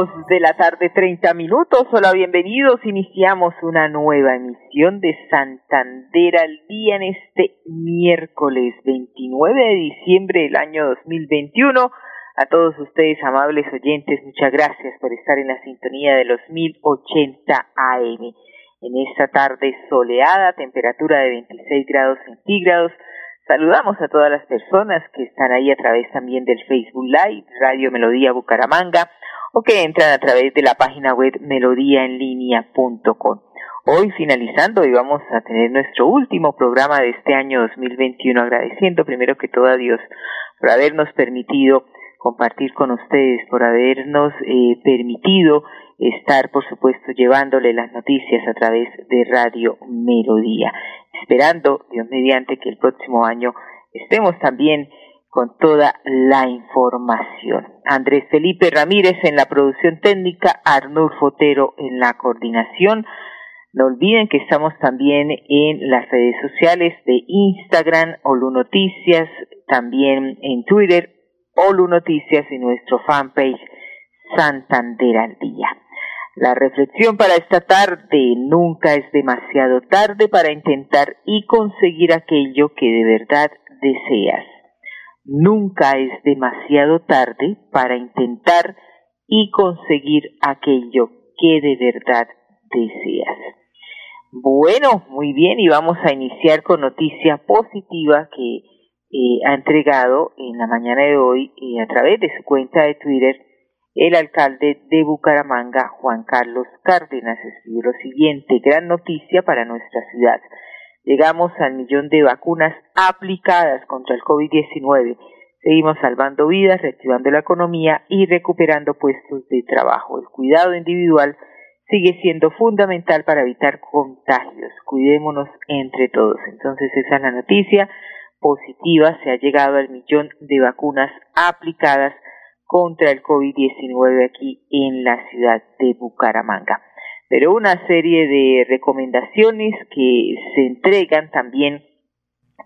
Dos de la tarde, treinta minutos. Hola, bienvenidos. Iniciamos una nueva emisión de Santander al día en este miércoles 29 de diciembre del año 2021. A todos ustedes, amables oyentes, muchas gracias por estar en la sintonía de los 1080 AM. En esta tarde soleada, temperatura de 26 grados centígrados. Saludamos a todas las personas que están ahí a través también del Facebook Live, Radio Melodía Bucaramanga o que entran a través de la página web melodíaenlínea.com. Hoy finalizando y vamos a tener nuestro último programa de este año 2021 agradeciendo primero que todo a Dios por habernos permitido compartir con ustedes, por habernos eh, permitido estar, por supuesto, llevándole las noticias a través de Radio Melodía, esperando, Dios mediante, que el próximo año estemos también con toda la información. Andrés Felipe Ramírez en la producción técnica, Arnulfo Fotero en la coordinación. No olviden que estamos también en las redes sociales de Instagram, Olu Noticias, también en Twitter, Olu Noticias y nuestro fanpage Santander al Día. La reflexión para esta tarde, nunca es demasiado tarde para intentar y conseguir aquello que de verdad deseas. Nunca es demasiado tarde para intentar y conseguir aquello que de verdad deseas. Bueno, muy bien, y vamos a iniciar con noticia positiva que eh, ha entregado en la mañana de hoy eh, a través de su cuenta de Twitter el alcalde de Bucaramanga, Juan Carlos Cárdenas, escribió lo siguiente, gran noticia para nuestra ciudad llegamos al millón de vacunas aplicadas contra el COVID-19. Seguimos salvando vidas, reactivando la economía y recuperando puestos de trabajo. El cuidado individual sigue siendo fundamental para evitar contagios. Cuidémonos entre todos. Entonces esa es la noticia positiva. Se ha llegado al millón de vacunas aplicadas contra el COVID-19 aquí en la ciudad de Bucaramanga pero una serie de recomendaciones que se entregan también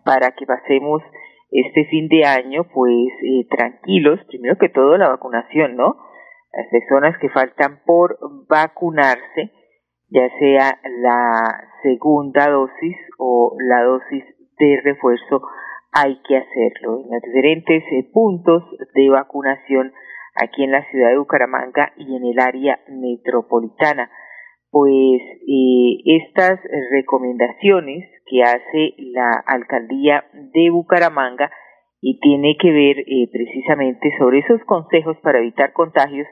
para que pasemos este fin de año pues eh, tranquilos, primero que todo la vacunación, ¿no? Las personas que faltan por vacunarse, ya sea la segunda dosis o la dosis de refuerzo, hay que hacerlo. En los diferentes eh, puntos de vacunación aquí en la ciudad de Bucaramanga y en el área metropolitana pues eh, estas recomendaciones que hace la alcaldía de Bucaramanga y tiene que ver eh, precisamente sobre esos consejos para evitar contagios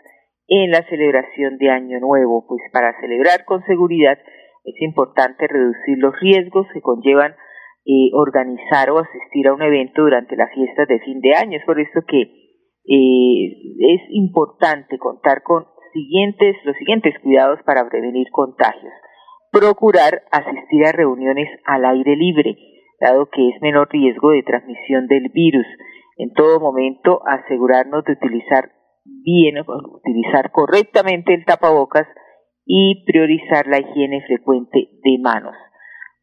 en la celebración de Año Nuevo, pues para celebrar con seguridad es importante reducir los riesgos que conllevan eh, organizar o asistir a un evento durante las fiestas de fin de año. Es por eso que es importante contar con siguientes, los siguientes cuidados para prevenir contagios. Procurar asistir a reuniones al aire libre, dado que es menor riesgo de transmisión del virus. En todo momento asegurarnos de utilizar bien, utilizar correctamente el tapabocas y priorizar la higiene frecuente de manos.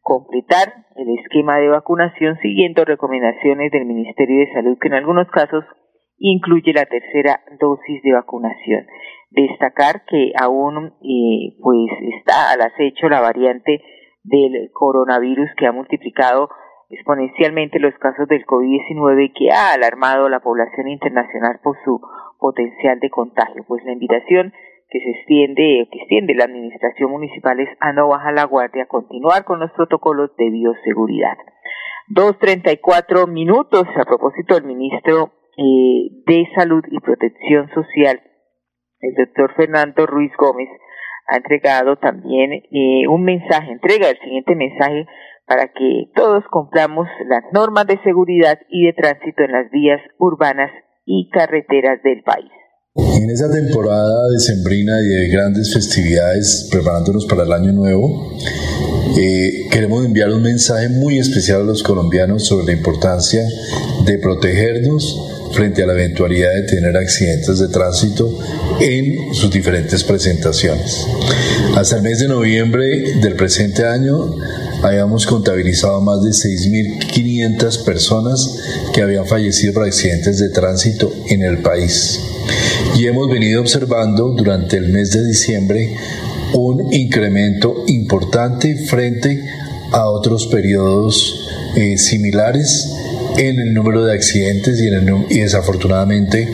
Completar el esquema de vacunación siguiendo recomendaciones del Ministerio de Salud que en algunos casos incluye la tercera dosis de vacunación. Destacar que aún eh, pues está al acecho la variante del coronavirus que ha multiplicado exponencialmente los casos del COVID-19 que ha alarmado a la población internacional por su potencial de contagio. Pues la invitación que se extiende, que extiende la administración municipal es a no bajar la guardia, a continuar con los protocolos de bioseguridad. Dos treinta y cuatro minutos a propósito del ministro eh, de Salud y Protección Social, el doctor Fernando Ruiz Gómez, ha entregado también eh, un mensaje, entrega el siguiente mensaje para que todos cumplamos las normas de seguridad y de tránsito en las vías urbanas y carreteras del país. En esa temporada de sembrina y de grandes festividades, preparándonos para el año nuevo, eh, queremos enviar un mensaje muy especial a los colombianos sobre la importancia de protegernos frente a la eventualidad de tener accidentes de tránsito en sus diferentes presentaciones. Hasta el mes de noviembre del presente año habíamos contabilizado más de 6.500 personas que habían fallecido por accidentes de tránsito en el país. Y hemos venido observando durante el mes de diciembre un incremento importante frente a otros periodos eh, similares en el número de accidentes y, desafortunadamente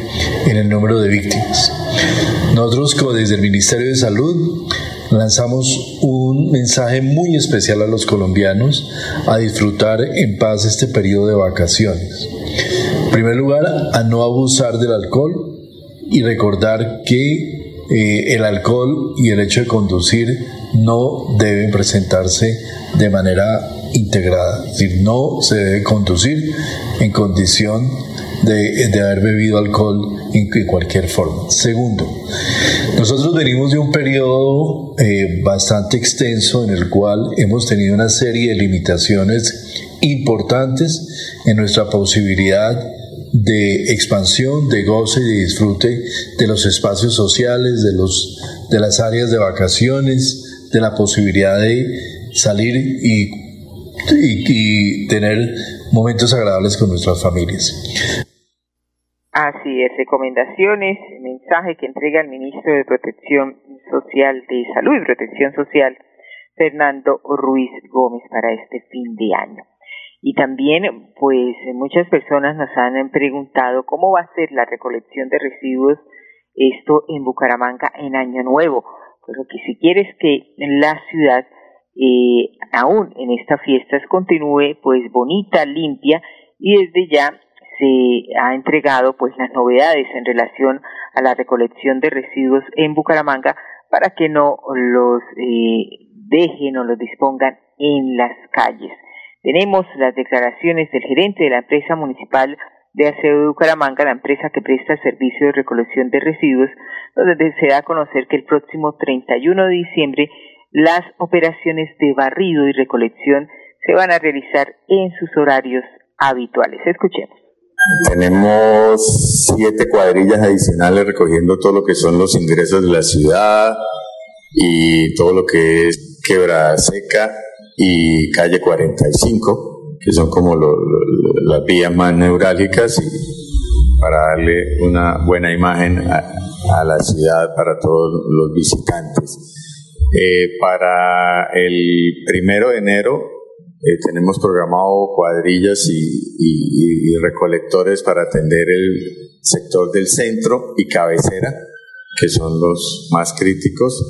en el número de víctimas. Nosotros desde el Ministerio de Salud lanzamos un mensaje muy especial a los colombianos a disfrutar en paz este periodo de vacaciones. En primer lugar, a no abusar del alcohol y recordar que eh, el alcohol y el hecho de conducir no deben presentarse de manera integrada, es decir, no se debe conducir en condición de, haber bebido alcohol en, cualquier forma. Segundo, nosotros venimos de un periodo eh, bastante extenso en el cual hemos tenido una serie de limitaciones importantes en nuestra posibilidad de expansión, de goce y de disfrute de los espacios sociales, de, los, de las áreas de vacaciones, de la posibilidad de salir y, y tener momentos agradables con nuestras familias. Así es, recomendaciones, mensaje que entrega el ministro de Protección Social de Salud y Protección Social, Fernando Ruiz Gómez, para este fin de año. Y también, pues, muchas personas nos han preguntado cómo va a ser la recolección de residuos, esto en Bucaramanga en Año Nuevo. Pero que si quieres que la ciudad, eh, aún en estas fiestas, continúe, pues, bonita, limpia, y desde ya se ha entregado pues las novedades en relación a la recolección de residuos en Bucaramanga para que no los eh, dejen o los dispongan en las calles. Tenemos las declaraciones del gerente de la empresa municipal de aseo de Bucaramanga, la empresa que presta servicio de recolección de residuos, donde se da a conocer que el próximo 31 de diciembre las operaciones de barrido y recolección se van a realizar en sus horarios habituales. Escuchemos. Tenemos siete cuadrillas adicionales recogiendo todo lo que son los ingresos de la ciudad y todo lo que es Quebrada Seca y Calle 45, que son como las vías más neurálgicas y para darle una buena imagen a, la ciudad para todos los visitantes. Eh, para el primero de enero eh, tenemos programado cuadrillas y, recolectores para atender el sector del centro y cabecera, que son los más críticos.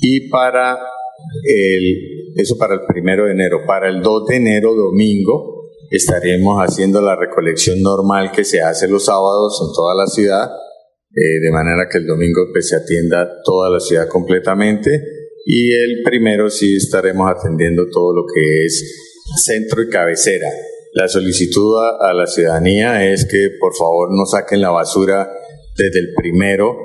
Y para el, eso para el primero de enero. Para el 2 de enero, domingo, estaremos haciendo la recolección normal que se hace los sábados en toda la ciudad, eh, de manera que el domingo pues, se atienda toda la ciudad completamente. Y el primero sí estaremos atendiendo todo lo que es centro y cabecera. La solicitud a, la ciudadanía es que por favor no saquen la basura desde el primero,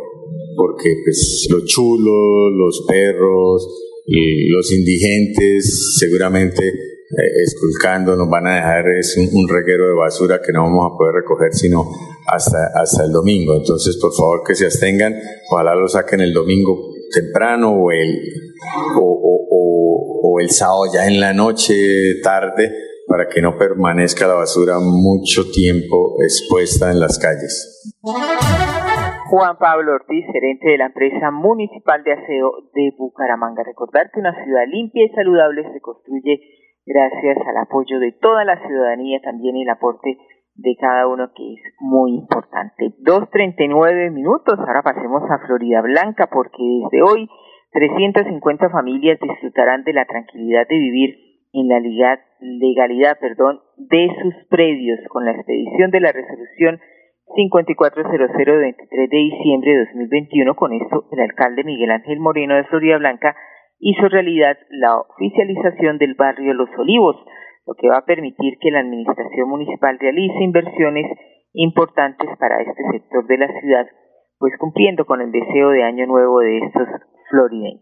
porque pues los chulos, los perros, los indigentes seguramente eh, esculcando nos van a dejar es un, reguero de basura que no vamos a poder recoger sino hasta, hasta el domingo. Entonces, por favor, que se abstengan, ojalá lo saquen el domingo temprano o el, o, el sábado ya en la noche, tarde, para que no permanezca la basura mucho tiempo expuesta en las calles. Juan Pablo Ortiz, gerente de la empresa municipal de aseo de Bucaramanga. Recordar que una ciudad limpia y saludable se construye gracias al apoyo de toda la ciudadanía, también el aporte de cada uno que es muy importante. 2.39 minutos, ahora pasemos a Florida Blanca porque desde hoy 350 familias disfrutarán de la tranquilidad de vivir en la legalidad, perdón, de sus predios con la expedición de la resolución 5400 de 23 de diciembre de 2021. Con esto, el alcalde Miguel Ángel Moreno de Florida Blanca hizo realidad la oficialización del barrio Los Olivos, lo que va a permitir que la administración municipal realice inversiones importantes para este sector de la ciudad pues cumpliendo con el deseo de año nuevo de estos florideños.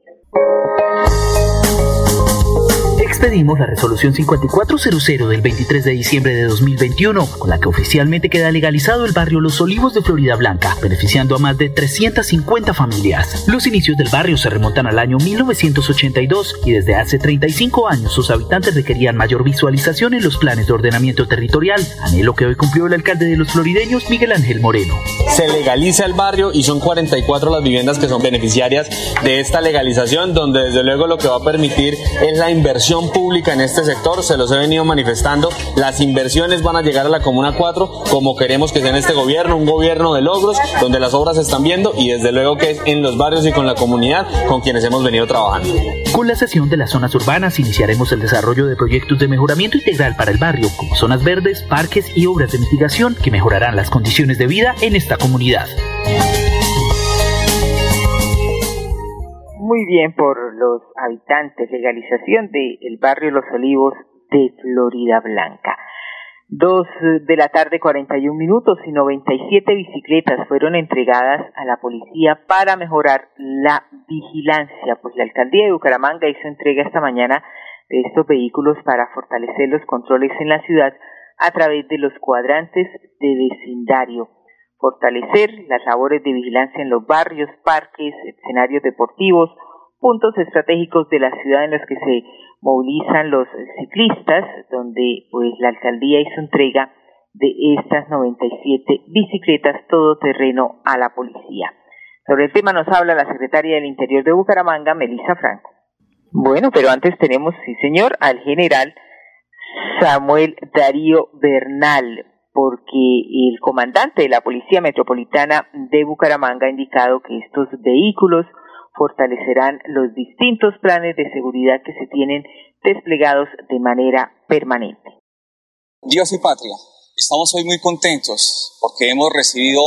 Expedimos la resolución 5400 del 23 de diciembre de 2021, con la que oficialmente queda legalizado el barrio Los Olivos de Florida Blanca, beneficiando a más de 350 familias. Los inicios del barrio se remontan al año 1982 y desde hace 35 años sus habitantes requerían mayor visualización en los planes de ordenamiento territorial, anhelo que hoy cumplió el alcalde de los florideños, Miguel Ángel Moreno. Se legaliza el barrio y son 44 las viviendas que son beneficiarias de esta legalización, donde desde luego lo que va a permitir es la inversión pública en este sector, se los he venido manifestando, las inversiones van a llegar a la Comuna 4 como queremos que sea en este gobierno, un gobierno de logros, donde las obras se están viendo y desde luego que es en los barrios y con la comunidad con quienes hemos venido trabajando. Con la sesión de las zonas urbanas iniciaremos el desarrollo de proyectos de mejoramiento integral para el barrio, como zonas verdes, parques y obras de mitigación que mejorarán las condiciones de vida en esta comunidad. Muy bien por los habitantes. Legalización del barrio Los Olivos de Florida Blanca. Dos de la tarde, 41 minutos y 97 bicicletas fueron entregadas a la policía para mejorar la vigilancia. Pues la alcaldía de Bucaramanga hizo entrega esta mañana de estos vehículos para fortalecer los controles en la ciudad a través de los cuadrantes de vecindario fortalecer las labores de vigilancia en los barrios, parques, escenarios deportivos, puntos estratégicos de la ciudad en los que se movilizan los ciclistas, donde pues la alcaldía hizo entrega de estas 97 bicicletas todoterreno a la policía. Sobre el tema nos habla la secretaria del Interior de Bucaramanga, Melissa Franco. Bueno, pero antes tenemos, sí señor, al general Samuel Darío Bernal, porque el comandante de la Policía Metropolitana de Bucaramanga ha indicado que estos vehículos fortalecerán los distintos planes de seguridad que se tienen desplegados de manera permanente. Dios y patria, estamos hoy muy contentos porque hemos recibido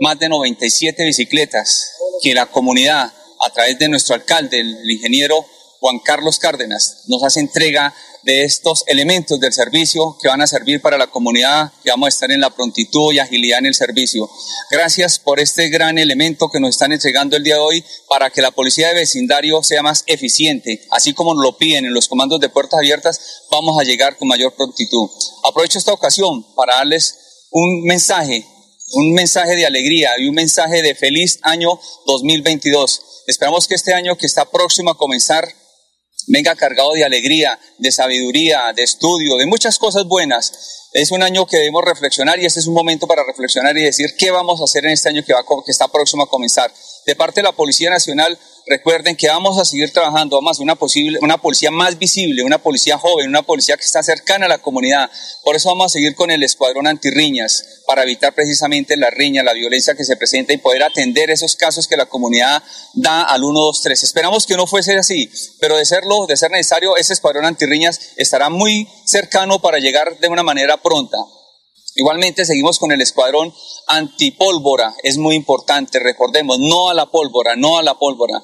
más de 97 bicicletas que la comunidad, a través de nuestro alcalde, el ingeniero Juan Carlos Cárdenas, nos hace entrega de estos elementos del servicio que van a servir para la comunidad, que vamos a estar en la prontitud y agilidad en el servicio. Gracias por este gran elemento que nos están entregando el día de hoy para que la policía de vecindario sea más eficiente, así como lo piden en los comandos de puertas abiertas, vamos a llegar con mayor prontitud. Aprovecho esta ocasión para darles un mensaje, un mensaje de alegría y un mensaje de feliz año 2022. Esperamos que este año que está próximo a comenzar venga cargado de alegría, de sabiduría, de estudio, de muchas cosas buenas. Es un año que debemos reflexionar y este es un momento para reflexionar y decir qué vamos a hacer en este año que, va, que está próximo a comenzar. De parte de la Policía Nacional, recuerden que vamos a seguir trabajando más una posible, una policía más visible, una policía joven, una policía que está cercana a la comunidad. Por eso vamos a seguir con el escuadrón antirriñas, para evitar precisamente la riña, la violencia que se presenta y poder atender esos casos que la comunidad da al 123. Esperamos que no fuese así, pero de serlo, de ser necesario, ese escuadrón antirriñas estará muy cercano para llegar de una manera pronta. Igualmente seguimos con el escuadrón antipólvora, es muy importante, recordemos, no a la pólvora, no a la pólvora.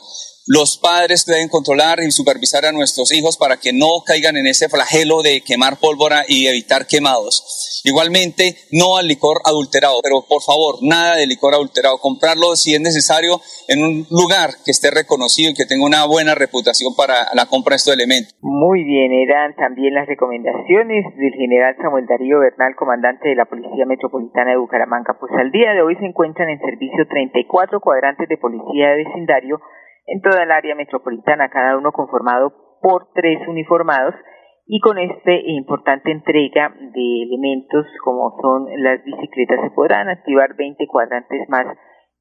Los padres deben controlar y supervisar a nuestros hijos para que no caigan en ese flagelo de quemar pólvora y evitar quemados. Igualmente, no al licor adulterado, pero por favor, nada de licor adulterado. Comprarlo si es necesario en un lugar que esté reconocido y que tenga una buena reputación para la compra de estos elementos. Muy bien, eran también las recomendaciones del general Samuel Darío Bernal, comandante de la Policía Metropolitana de Bucaramanga. Pues al día de hoy se encuentran en servicio 34 cuadrantes de policía de vecindario en toda el área metropolitana, cada uno conformado por tres uniformados y con esta importante entrega de elementos como son las bicicletas se podrán activar 20 cuadrantes más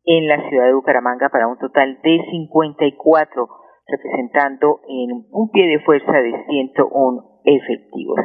en la ciudad de Bucaramanga para un total de 54 representando en un pie de fuerza de 101 efectivos.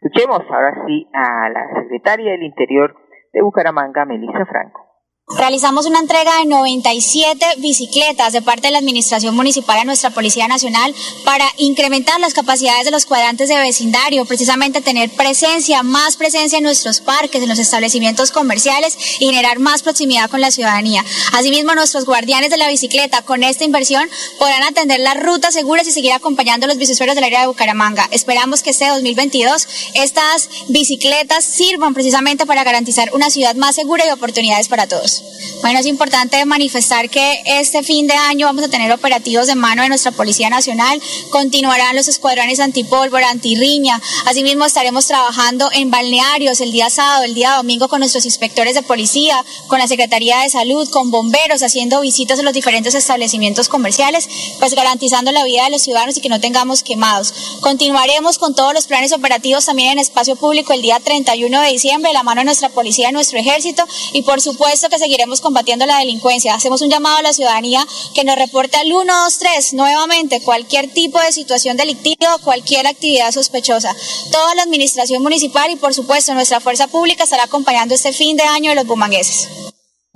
Escuchemos ahora sí a la secretaria del Interior de Bucaramanga, Melissa Franco. Realizamos una entrega de 97 bicicletas de parte de la Administración Municipal a nuestra Policía Nacional para incrementar las capacidades de los cuadrantes de vecindario, precisamente tener presencia, más presencia en nuestros parques, en los establecimientos comerciales y generar más proximidad con la ciudadanía. Asimismo, nuestros guardianes de la bicicleta con esta inversión podrán atender las rutas seguras y seguir acompañando a los bicicletas del área de Bucaramanga. Esperamos que este 2022 estas bicicletas sirvan precisamente para garantizar una ciudad más segura y oportunidades para todos. Bueno, es importante manifestar que este fin de año vamos a tener operativos de mano de nuestra Policía Nacional, continuarán los escuadrones antipólvora, antirriña, asimismo estaremos trabajando en balnearios el día sábado, el día domingo con nuestros inspectores de policía, con la Secretaría de Salud, con bomberos, haciendo visitas a los diferentes establecimientos comerciales, pues garantizando la vida de los ciudadanos y que no tengamos quemados. Continuaremos con todos los planes operativos también en espacio público el día 31 de diciembre, la mano de nuestra policía, y nuestro ejército. Y por supuesto que seguiremos combatiendo la delincuencia. Hacemos un llamado a la ciudadanía que nos reporte al 123 nuevamente cualquier tipo de situación delictiva o cualquier actividad sospechosa. Toda la administración municipal y por supuesto nuestra fuerza pública estará acompañando este fin de año de los bumangueses.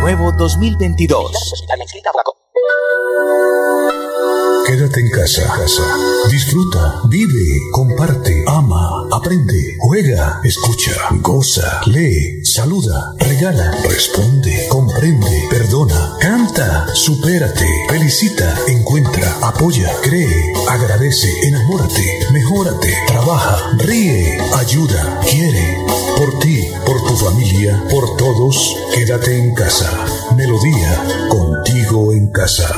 Nuevo 2022. Quédate en casa, casa. Disfruta, vive, comparte, ama, aprende, juega, escucha, goza, lee, saluda, regala, responde, comprende, perdona, canta, supérate, felicita, encuentra, apoya, cree, agradece, enamórate, mejórate, trabaja, ríe, ayuda, quiere. Por ti, tu familia, por todos, quédate en casa. Melodía, contigo en casa.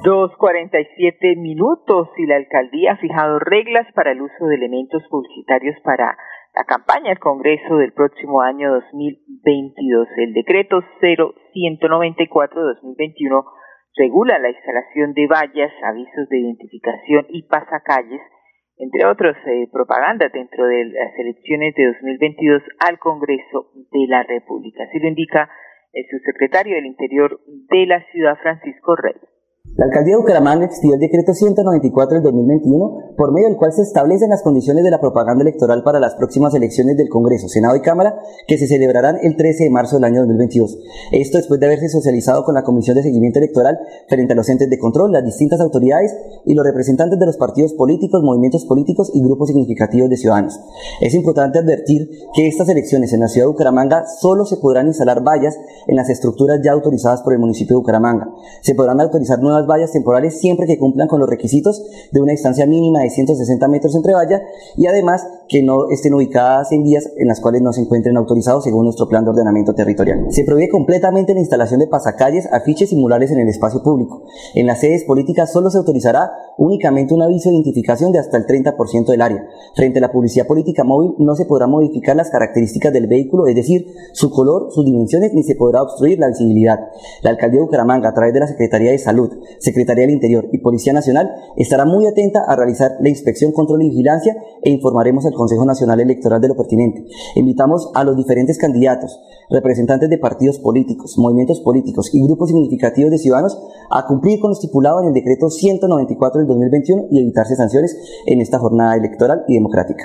2.47 minutos y la alcaldía ha fijado reglas para el uso de elementos publicitarios para la campaña del Congreso del próximo año 2022. El decreto 0194-2021 regula la instalación de vallas, avisos de identificación y pasacalles, entre otros eh, propagandas dentro de las elecciones de 2022 al Congreso de la República. Así lo indica el subsecretario del Interior de la ciudad, Francisco Rey. La alcaldía de Bucaramanga expidió el decreto 194 del 2021, por medio del cual se establecen las condiciones de la propaganda electoral para las próximas elecciones del Congreso, Senado y Cámara, que se celebrarán el 13 de marzo del año 2022. Esto después de haberse socializado con la Comisión de Seguimiento Electoral frente a los entes de control, las distintas autoridades y los representantes de los partidos políticos, movimientos políticos y grupos significativos de ciudadanos. Es importante advertir que estas elecciones en la ciudad de Bucaramanga solo se podrán instalar vallas en las estructuras ya autorizadas por el municipio de Bucaramanga. Se podrán autorizar nuevas vallas temporales siempre que cumplan con los requisitos de una distancia mínima de 160 metros entre vallas y además que no estén ubicadas en vías en las cuales no se encuentren autorizados según nuestro plan de ordenamiento territorial. Se prohíbe completamente la instalación de pasacalles, afiches y murales en el espacio público. En las sedes políticas solo se autorizará únicamente un aviso de identificación de hasta el 30% del área. Frente a la publicidad política móvil no se podrá modificar las características del vehículo, es decir, su color, sus dimensiones, ni se podrá obstruir la visibilidad. La alcaldía de Bucaramanga, a través de la Secretaría de Salud, Secretaría del Interior y Policía Nacional, estará muy atenta a realizar la inspección, control y vigilancia e informaremos al Consejo Nacional Electoral de lo pertinente. Invitamos a los diferentes candidatos, representantes de partidos políticos, movimientos políticos y grupos significativos de ciudadanos a cumplir con lo estipulado en el decreto 194 del 2021 y evitarse sanciones en esta jornada electoral y democrática.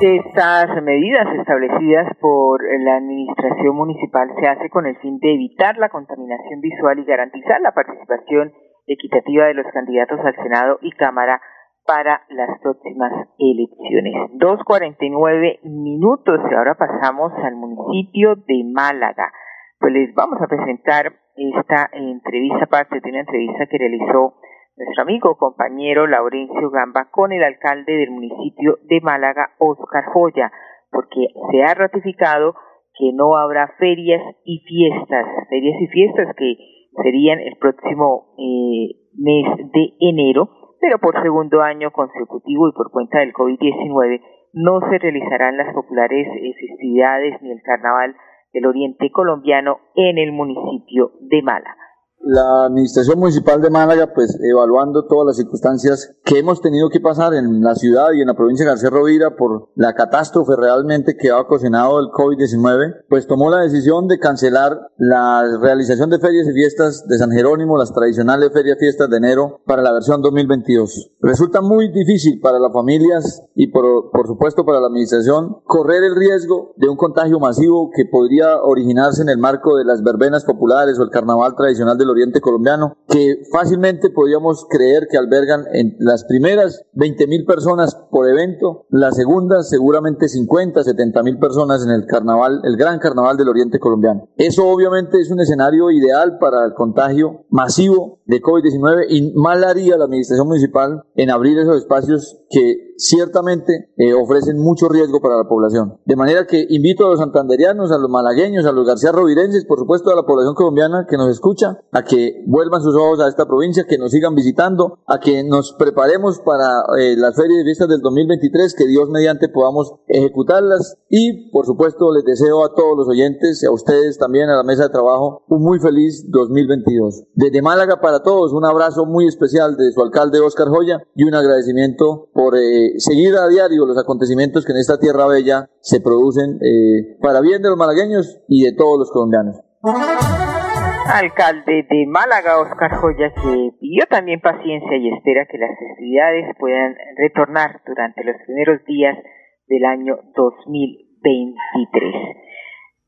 Estas medidas establecidas por la Administración Municipal se hace con el fin de evitar la contaminación visual y garantizar la participación equitativa de los candidatos al Senado y Cámara para las próximas elecciones. 2.49 minutos y ahora pasamos al municipio de Málaga. Pues les vamos a presentar esta entrevista, parte de una entrevista que realizó nuestro amigo compañero Laurencio Gamba con el alcalde del municipio de Málaga, Oscar Joya, porque se ha ratificado que no habrá ferias y fiestas, ferias y fiestas que serían el próximo eh, mes de enero, pero por segundo año consecutivo y por cuenta del COVID-19 no se realizarán las populares eh, festividades ni el carnaval del Oriente Colombiano en el municipio de Málaga. La Administración Municipal de Málaga, pues evaluando todas las circunstancias que hemos tenido que pasar en la ciudad y en la provincia de García Rovira por la catástrofe realmente que ha ocasionado el COVID-19, pues tomó la decisión de cancelar la realización de ferias y fiestas de San Jerónimo, las tradicionales ferias y fiestas de enero para la versión 2022. Resulta muy difícil para las familias y por, por supuesto para la administración correr el riesgo de un contagio masivo que podría originarse en el marco de las verbenas populares o el carnaval tradicional del oriente colombiano, que fácilmente podríamos creer que albergan en las primeras 20 mil personas por evento, las segundas seguramente 50, 70 mil personas en el carnaval, el gran carnaval del oriente colombiano. Eso obviamente es un escenario ideal para el contagio masivo de COVID-19 y mal haría la administración municipal en abrir esos espacios que ciertamente eh, ofrecen mucho riesgo para la población. De manera que invito a los santanderianos, a los malagueños, a los garcía rovirenses, por supuesto a la población colombiana que nos escucha, a que vuelvan sus ojos a esta provincia, que nos sigan visitando, a que nos preparemos para eh, las ferias de fiestas del 2023, que Dios mediante podamos ejecutarlas y por supuesto les deseo a todos los oyentes y a ustedes también a la mesa de trabajo un muy feliz 2022. Desde Málaga para todos un abrazo muy especial de su alcalde Oscar Joya y un agradecimiento por eh, seguir a diario los acontecimientos que en esta tierra bella se producen eh, para bien de los malagueños y de todos los colombianos. Alcalde de Málaga, Oscar Joya, que pidió también paciencia y espera que las festividades puedan retornar durante los primeros días del año 2023.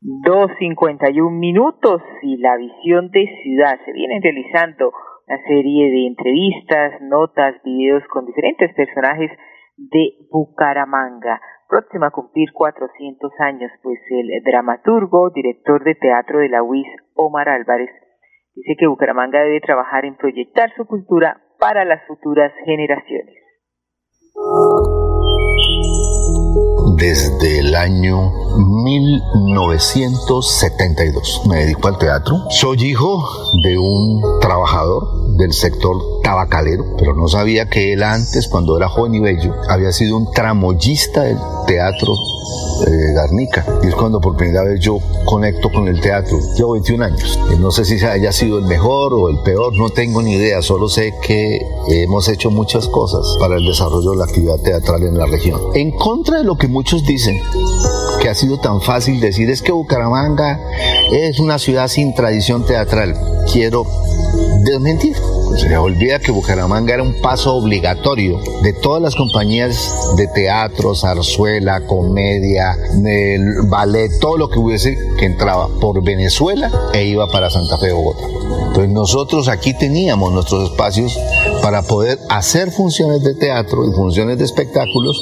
2.51 minutos y la visión de ciudad. Se vienen realizando una serie de entrevistas, notas, videos con diferentes personajes de Bucaramanga. Próxima a cumplir 400 años, pues el dramaturgo, director de teatro de la UIS, Omar Álvarez, dice que Bucaramanga debe trabajar en proyectar su cultura para las futuras generaciones. Desde el año 1972 me dedico al teatro. Soy hijo de un trabajador del sector tabacalero, pero no sabía que él antes, cuando era joven y bello, había sido un tramoyista del teatro eh, Garnica. Y es cuando por primera vez yo conecto con el teatro. Llevo 21 años. no sé si haya sido el mejor o el peor, no tengo ni idea. Solo sé que hemos hecho muchas cosas para el desarrollo de la actividad teatral en la región. En contra de lo que muchos dicen, que ha sido tan fácil decir es que Bucaramanga es una ciudad sin tradición teatral. Quiero desmentir. Se olvida que Bucaramanga era un paso obligatorio de todas las compañías de teatro, zarzuela, comedia, ballet, todo lo que hubiese que entraba por Venezuela e iba para Santa Fe, Bogotá. Entonces nosotros aquí teníamos nuestros espacios para poder hacer funciones de teatro y funciones de espectáculos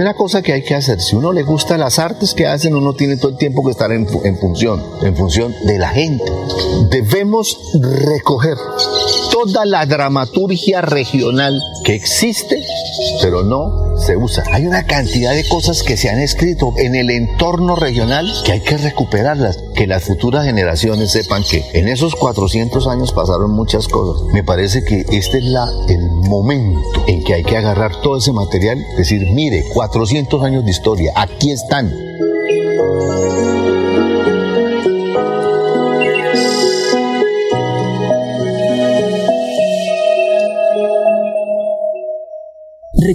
Primera cosa que hay que hacer, si uno le gusta las artes que hacen, uno tiene todo el tiempo que estar en, función, en función de la gente. Debemos recoger toda la dramaturgia regional que existe, pero no se usa. Hay una cantidad de cosas que se han escrito en el entorno regional que hay que recuperarlas, que las futuras generaciones sepan que en esos 400 años pasaron muchas cosas. Me parece que este es la, el momento en que hay que agarrar todo ese material, decir, mire, 400 años de historia, aquí están.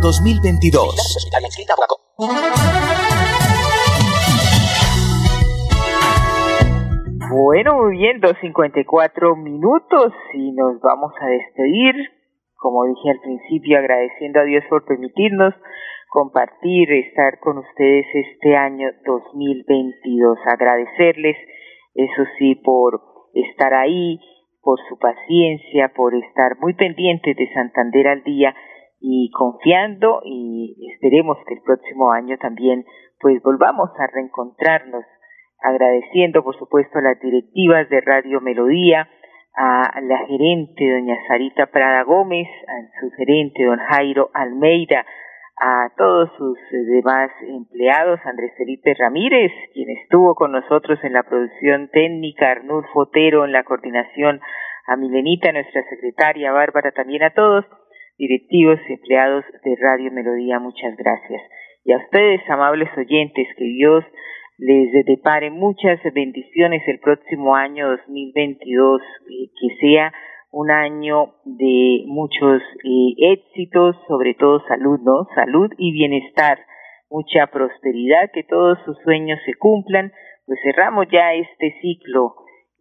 2022. Bueno, muy bien, 2.54 minutos y nos vamos a despedir. Como dije al principio, agradeciendo a Dios por permitirnos compartir, estar con ustedes este año 2022. Agradecerles, eso sí, por estar ahí, por su paciencia, por estar muy pendientes de Santander al día y confiando y esperemos que el próximo año también pues volvamos a reencontrarnos agradeciendo por supuesto a las directivas de Radio Melodía, a la gerente doña Sarita Prada Gómez, a su gerente don Jairo Almeida, a todos sus demás empleados, Andrés Felipe Ramírez, quien estuvo con nosotros en la producción técnica, Arnulfo Otero en la coordinación, a Milenita, nuestra secretaria, Bárbara, también a todos, directivos y empleados de Radio Melodía, muchas gracias. Y a ustedes, amables oyentes, que Dios les depare muchas bendiciones el próximo año 2022, que sea un año de muchos eh, éxitos, sobre todo salud, ¿no? Salud y bienestar, mucha prosperidad, que todos sus sueños se cumplan, pues cerramos ya este ciclo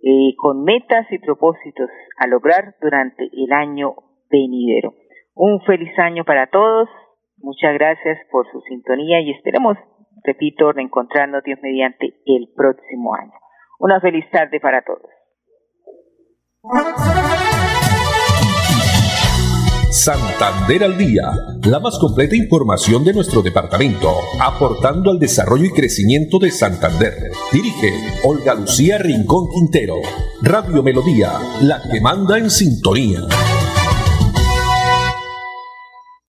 eh, con metas y propósitos a lograr durante el año venidero. Un feliz año para todos, muchas gracias por su sintonía y esperemos repito, reencontrarnos Dios mediante el próximo año. Una feliz tarde para todos. Santander al día, la más completa información de nuestro departamento, aportando al desarrollo y crecimiento de Santander. Dirige Olga Lucía Rincón Quintero. Radio Melodía, la que manda en sintonía.